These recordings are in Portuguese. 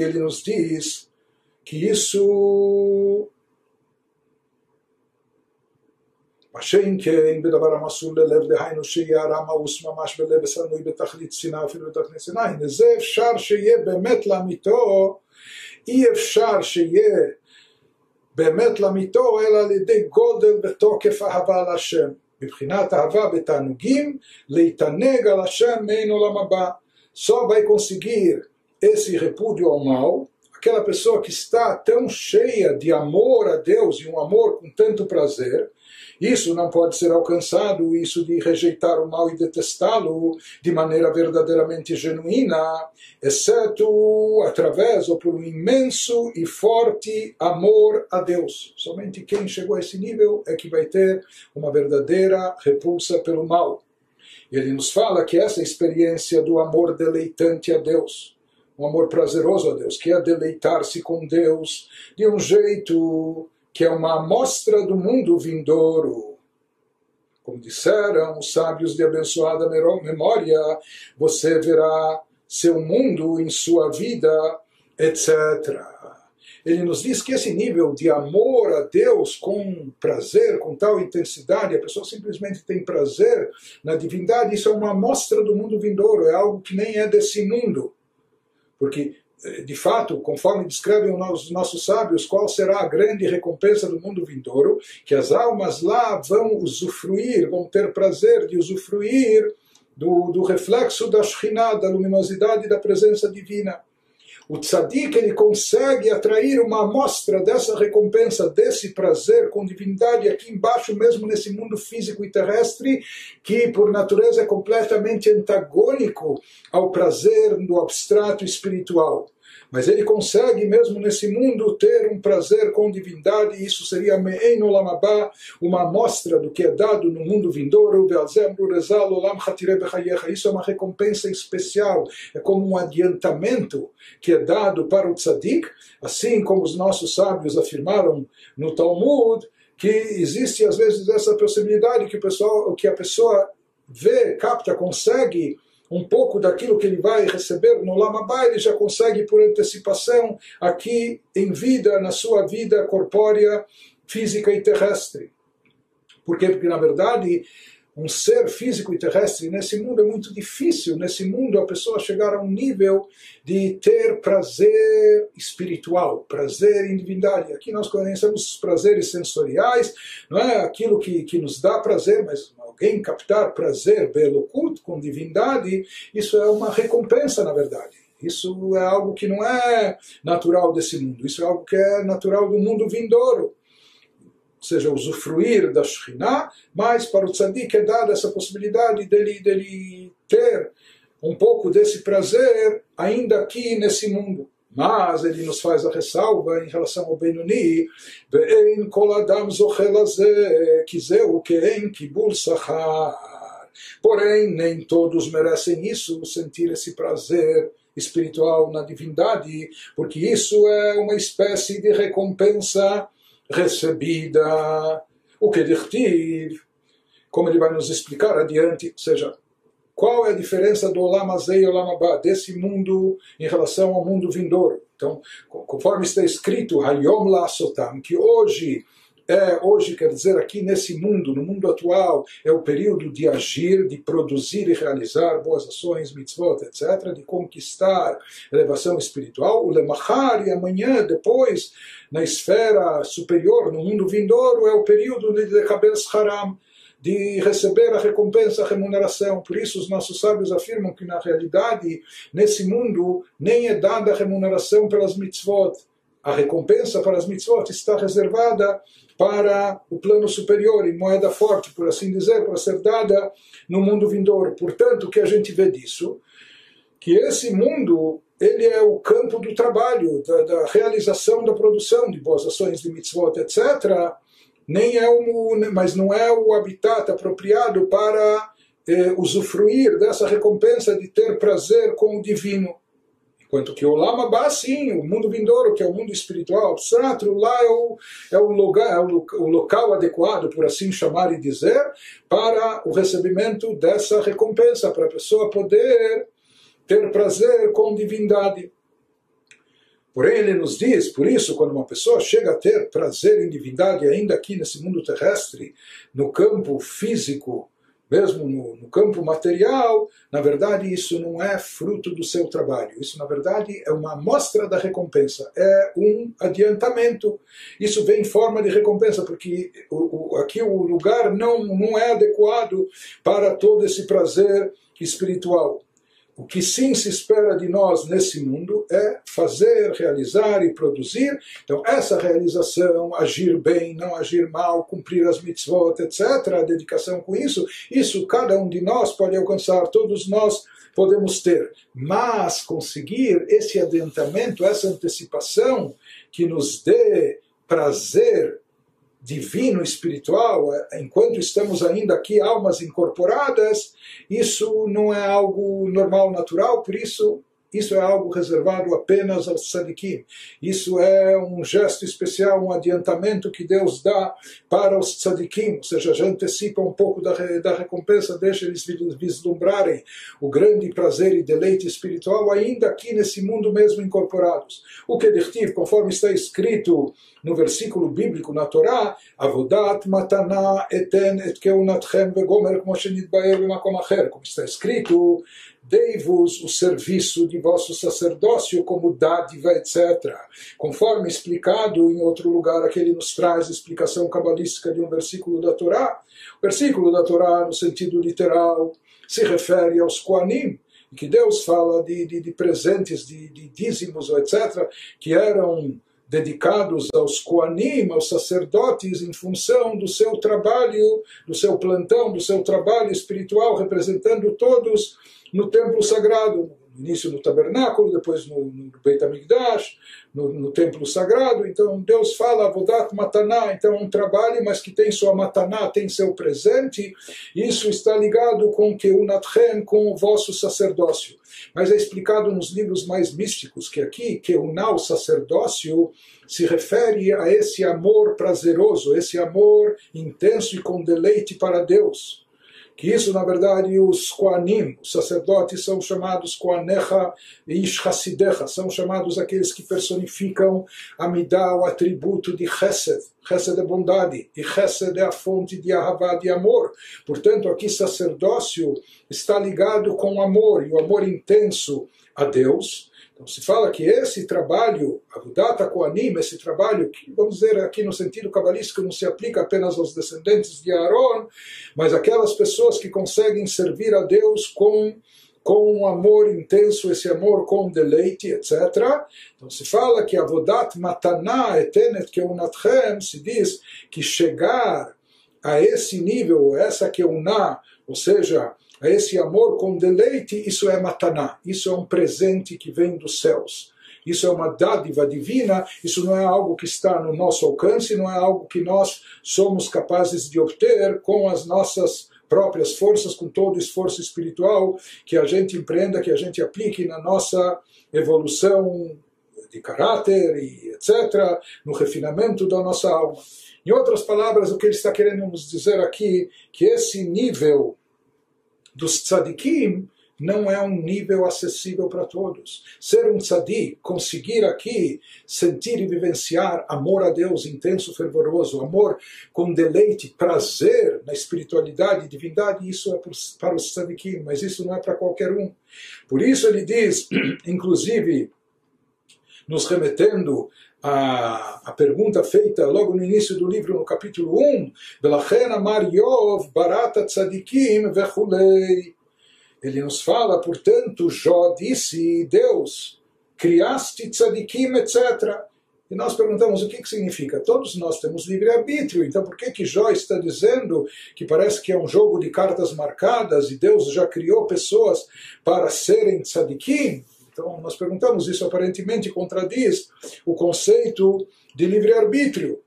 E ele nos diz que isso מה שאם כן בדבר המסור ללב, דהיינו שיהיה הרמאוס ממש בלב ושנוי בתכלית שנאה אפילו בתכלית שנאה, הנה זה אפשר שיהיה באמת לאמיתו, אי אפשר שיהיה באמת לאמיתו, אלא על ידי גודל ותוקף אהבה על השם. מבחינת אהבה בתענוגים, להתענג על השם מעין עולם הבא. Só vai conseguir esse repúdio ao mal aquela pessoa que está tão cheia de amor a Deus e um amor com tanto prazer, isso não pode ser alcançado, isso de rejeitar o mal e detestá-lo de maneira verdadeiramente genuína, exceto através ou por um imenso e forte amor a Deus. Somente quem chegou a esse nível é que vai ter uma verdadeira repulsa pelo mal. Ele nos fala que essa experiência do amor deleitante a Deus, um amor prazeroso a Deus, que é deleitar-se com Deus de um jeito que é uma amostra do mundo vindouro. Como disseram os sábios de abençoada memória, você verá seu mundo em sua vida, etc. Ele nos diz que esse nível de amor a Deus com prazer, com tal intensidade, a pessoa simplesmente tem prazer na divindade, isso é uma amostra do mundo vindouro, é algo que nem é desse mundo. Porque eh, de fato, conforme descrevem os nossos sábios, qual será a grande recompensa do mundo vindouro, que as almas lá vão usufruir, vão ter prazer de usufruir do, do reflexo da Shekhinah, da luminosidade da presença divina. O tzadik ele consegue atrair uma amostra dessa recompensa, desse prazer com divindade aqui embaixo, mesmo nesse mundo físico e terrestre, que por natureza é completamente antagônico ao prazer do abstrato espiritual. Mas ele consegue, mesmo nesse mundo, ter um prazer com divindade, e isso seria Me'en uma amostra do que é dado no mundo vindouro, isso é uma recompensa especial, é como um adiantamento que é dado para o tzadik, assim como os nossos sábios afirmaram no Talmud, que existe às vezes essa possibilidade que, o pessoal, que a pessoa vê, capta, consegue um pouco daquilo que ele vai receber no Lamabá, ele já consegue por antecipação aqui em vida, na sua vida corpórea, física e terrestre. Por quê? Porque na verdade um ser físico e terrestre nesse mundo é muito difícil. Nesse mundo, a pessoa chegar a um nível de ter prazer espiritual, prazer em divindade. Aqui nós conhecemos os prazeres sensoriais, não é aquilo que, que nos dá prazer, mas alguém captar prazer pelo culto com divindade, isso é uma recompensa, na verdade. Isso é algo que não é natural desse mundo, isso é algo que é natural do mundo vindouro. Ou seja, usufruir da Shekhinah, mas para o tzadik é dada essa possibilidade dele, dele ter um pouco desse prazer ainda aqui nesse mundo. Mas ele nos faz a ressalva em relação ao Benoni, Ve'en kol adam. Porém, nem todos merecem isso, sentir esse prazer espiritual na divindade, porque isso é uma espécie de recompensa recebida. O que dirtiv, como ele vai nos explicar adiante, ou seja, qual é a diferença do Olam Azei e Olam Abba, desse mundo em relação ao mundo vindouro? Então, conforme está escrito, Hayom La Sotam, que hoje é, hoje quer dizer aqui nesse mundo, no mundo atual, é o período de agir, de produzir e realizar boas ações, mitzvot, etc., de conquistar elevação espiritual. O Lemachar, e amanhã, depois, na esfera superior, no mundo vindouro, é o período de Lekabel Haram, de receber a recompensa, a remuneração. Por isso, os nossos sábios afirmam que, na realidade, nesse mundo, nem é dada a remuneração pelas mitzvot. A recompensa para as mitzvot está reservada para o plano superior, em moeda forte, por assim dizer, para ser dada no mundo vindouro. Portanto, o que a gente vê disso? Que esse mundo ele é o campo do trabalho, da, da realização da produção de boas ações de mitzvot, etc., nem é o, mas não é o habitat apropriado para eh, usufruir dessa recompensa de ter prazer com o divino. Enquanto que o Lama Ba, sim, o mundo vindouro, que é o mundo espiritual abstrato, lá é o, é o, lugar, é o, o local adequado, por assim chamar e dizer, para o recebimento dessa recompensa, para a pessoa poder ter prazer com divindade. Porém, ele nos diz, por isso, quando uma pessoa chega a ter prazer em divindade, ainda aqui nesse mundo terrestre, no campo físico, mesmo no, no, campo material, na verdade isso não é fruto do seu trabalho. Isso, na verdade, é uma amostra da recompensa, é um adiantamento. Isso vem em forma de recompensa, porque o, o, aqui o lugar não, não é adequado para todo esse prazer espiritual. O que sim se espera de nós nesse mundo é fazer, realizar e produzir. Então, essa realização, agir bem, não agir mal, cumprir as mitzvot, etc., a dedicação com isso, isso cada um de nós pode alcançar, todos nós podemos ter. Mas conseguir esse adiantamento, essa antecipação que nos dê prazer divino, espiritual, é, enquanto estamos ainda aqui, almas incorporadas, isso não é algo normal, natural, por isso isso é algo reservado apenas aos tzadikim. Isso é um gesto especial, um adiantamento que Deus dá para os tzadikim, ou seja, já antecipa um pouco da, da recompensa, deixa eles vislumbrarem o grande prazer e deleite espiritual ainda aqui nesse mundo mesmo incorporados. O que dirtiv, conforme está escrito no versículo bíblico na Torá, Avodat matana eten et keunatchem vegomer como está escrito, dei-vos o serviço de vosso sacerdócio como dádiva, etc. Conforme explicado em outro lugar, aqui ele nos traz a explicação cabalística de um versículo da Torá. O versículo da Torá, no sentido literal, se refere aos Koanim, que Deus fala de, de, de presentes, de, de dízimos, etc., que eram dedicados aos Koanim, aos sacerdotes, em função do seu trabalho, do seu plantão, do seu trabalho espiritual, representando todos no templo sagrado, no início no tabernáculo, depois no, no Beit HaMikdash, no, no, templo sagrado. Então Deus fala Avodat Mataná, então é um trabalho, mas que tem sua Mataná, tem seu presente. Isso está ligado com que o Natchen, com o vosso sacerdócio. Mas é explicado nos livros mais místicos que aqui, que o Nau sacerdócio se refere a esse amor prazeroso, esse amor intenso e com deleite para Deus que isso, na verdade, os Koanim, os sacerdotes, são chamados Koanecha e Ishhasidecha, são chamados aqueles que personificam a Midah, o atributo de Chesed. Chesed é bondade, e Chesed é a fonte de Ahavá, de amor. Portanto, aqui sacerdócio está ligado com o amor, e o amor intenso a Deus, então se fala que esse trabalho, Avudat Koanim, esse trabalho, que vamos dizer aqui no sentido cabalístico, não se aplica apenas aos descendentes de Aaron, mas aquelas pessoas que conseguem servir a Deus com com um amor intenso, esse amor com deleite, etc. Então se fala que Avodat Mataná etenet keunatchem, se diz que chegar a esse nível, essa keuná, ou seja, a esse amor com deleite, isso é mataná, isso é um presente que vem dos céus. Isso é uma dádiva divina, isso não é algo que está no nosso alcance, não é algo que nós somos capazes de obter com as nossas próprias forças, com todo o esforço espiritual que a gente empreenda, que a gente aplique na nossa evolução de caráter e etc., no refinamento da nossa alma. Em outras palavras, o que ele está querendo nos dizer aqui, que esse nível dos tzadikim não é um nível acessível para todos. Ser um tzadik, conseguir aqui sentir e vivenciar amor a Deus intenso, fervoroso, amor com deleite, prazer na espiritualidade e divindade, isso é para os tzadikim, mas isso não é para qualquer um. Por isso ele diz, inclusive, nos remetendo a, a pergunta feita logo no início do livro, no capítulo 1, Belachena Mariov Barata Tzadikim Vechulei. Ele nos fala, portanto, Jó disse, Deus, criaste tzadikim, etc. E nós perguntamos o que, que significa. Todos nós temos livre-arbítrio, então por que, que Jó está dizendo que parece que é um jogo de cartas marcadas e Deus já criou pessoas para serem tzadikim? Então, nós perguntamos, isso aparentemente contradiz o conceito de livre-arbítrio.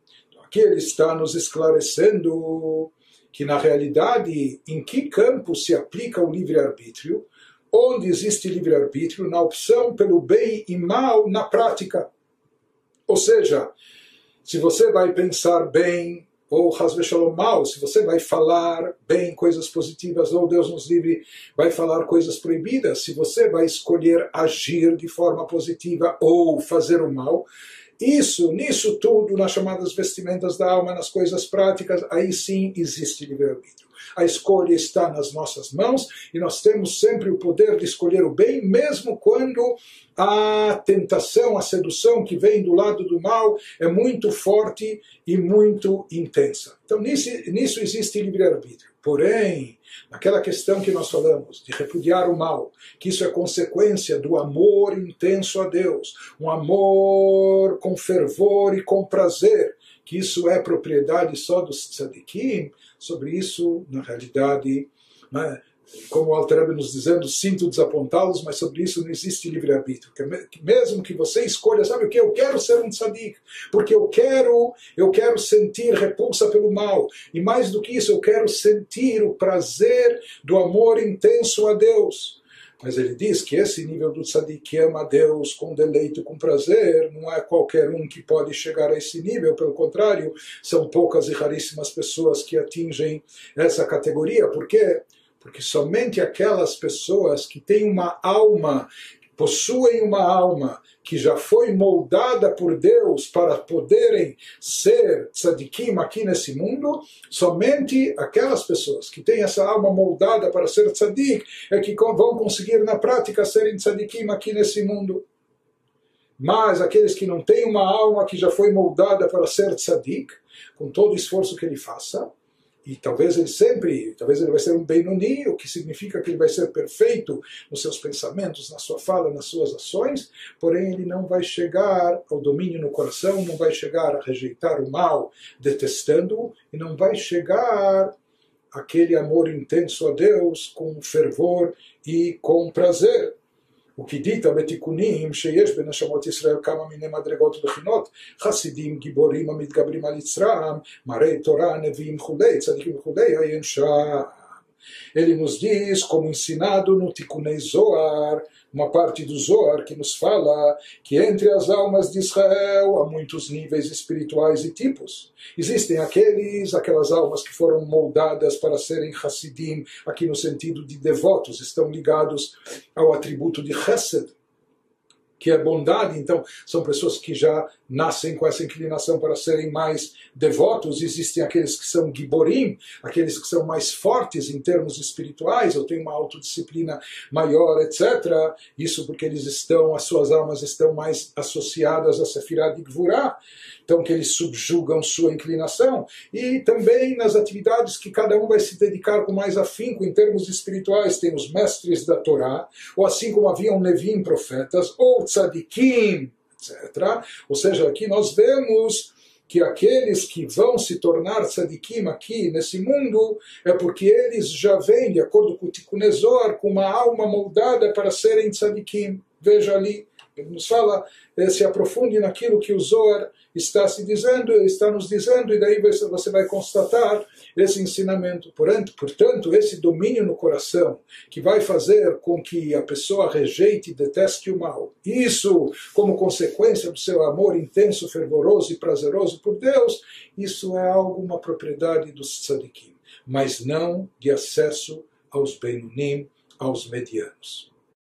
Aqui ele está nos esclarecendo que, na realidade, em que campo se aplica o livre-arbítrio? Onde existe livre-arbítrio? Na opção pelo bem e mal na prática. Ou seja, se você vai pensar bem ou Hasveshalom mal, se você vai falar bem coisas positivas, ou Deus nos livre, vai falar coisas proibidas, se você vai escolher agir de forma positiva ou fazer o mal, isso, nisso tudo, nas chamadas vestimentas da alma, nas coisas práticas, aí sim existe livre-arbítrio. A escolha está nas nossas mãos e nós temos sempre o poder de escolher o bem, mesmo quando a tentação, a sedução que vem do lado do mal é muito forte e muito intensa. Então, nisso, nisso existe livre-arbítrio. Porém, naquela questão que nós falamos, de repudiar o mal, que isso é consequência do amor intenso a Deus, um amor com fervor e com prazer, que isso é propriedade só dos tzadikim, sobre isso, na realidade, né, como o Alter nos dizendo, sinto desapontá-los, mas sobre isso não existe livre-arbítrio. Mesmo que você escolha, sabe o que? Eu quero ser um tzadik, porque eu quero, eu quero sentir repulsa pelo mal. E mais do que isso, eu quero sentir o prazer do amor intenso a Deus. Mas ele diz que esse nível do tzadik que ama a Deus com deleite, com prazer, não é qualquer um que pode chegar a esse nível, pelo contrário, são poucas e raríssimas pessoas que atingem essa categoria. Por quê? Porque somente aquelas pessoas que têm uma alma possuem uma alma que já foi moldada por Deus para poderem ser tzadikim aqui nesse mundo, somente aquelas pessoas que têm essa alma moldada para ser tzadik é que vão conseguir na prática serem tzadikim aqui nesse mundo. Mas aqueles que não têm uma alma que já foi moldada para ser tzadik, com todo o esforço que ele faça, e talvez ele sempre, talvez ele vai ser um Benoni, o que significa que ele vai ser perfeito nos seus pensamentos, na sua fala, nas suas ações, porém ele não vai chegar ao domínio no coração, não vai chegar a rejeitar o mal, detestando-o, e não vai chegar aquele amor intenso a Deus com fervor e com prazer. Dita בתיקונים שיש בין ישראל כמה מיני מדרגות ובחינות, חסידים, גיבורים המתגברים על יצרם, מראי תורה, נביאים וכולי, צדיקים וכולי, עיין שם. Ele nos diz, como ensinado no Tikunei Zohar, uma parte do Zohar que nos fala que entre as almas de Israel há muitos níveis espirituais e tipos. Existem aqueles, aquelas almas que foram moldadas para serem Hassidim, aqui no sentido de devotos, estão ligados ao atributo de Chesed, que é bondade, então são pessoas que já nascem com essa inclinação para serem mais devotos. Existem aqueles que são giborim, aqueles que são mais fortes em termos espirituais, ou têm uma autodisciplina maior, etc. Isso porque eles estão, as suas almas estão mais associadas a Sefirah de Gvurah então que eles subjugam sua inclinação, e também nas atividades que cada um vai se dedicar com mais afinco em termos espirituais. Tem os mestres da Torá, ou assim como haviam Levim profetas, ou tzadikim, etc. Ou seja, aqui nós vemos que aqueles que vão se tornar tzadikim aqui nesse mundo é porque eles já vêm, de acordo com o Tikunezor, com uma alma moldada para serem tzadikim. Veja ali, ele nos fala, eh, se aprofunde naquilo que o Zohar está se dizendo, está nos dizendo, e daí você vai constatar esse ensinamento. Portanto, esse domínio no coração, que vai fazer com que a pessoa rejeite e deteste o mal, isso como consequência do seu amor intenso, fervoroso e prazeroso por Deus, isso é algo, uma propriedade dos tzadikim, mas não de acesso aos Benunim, aos medianos.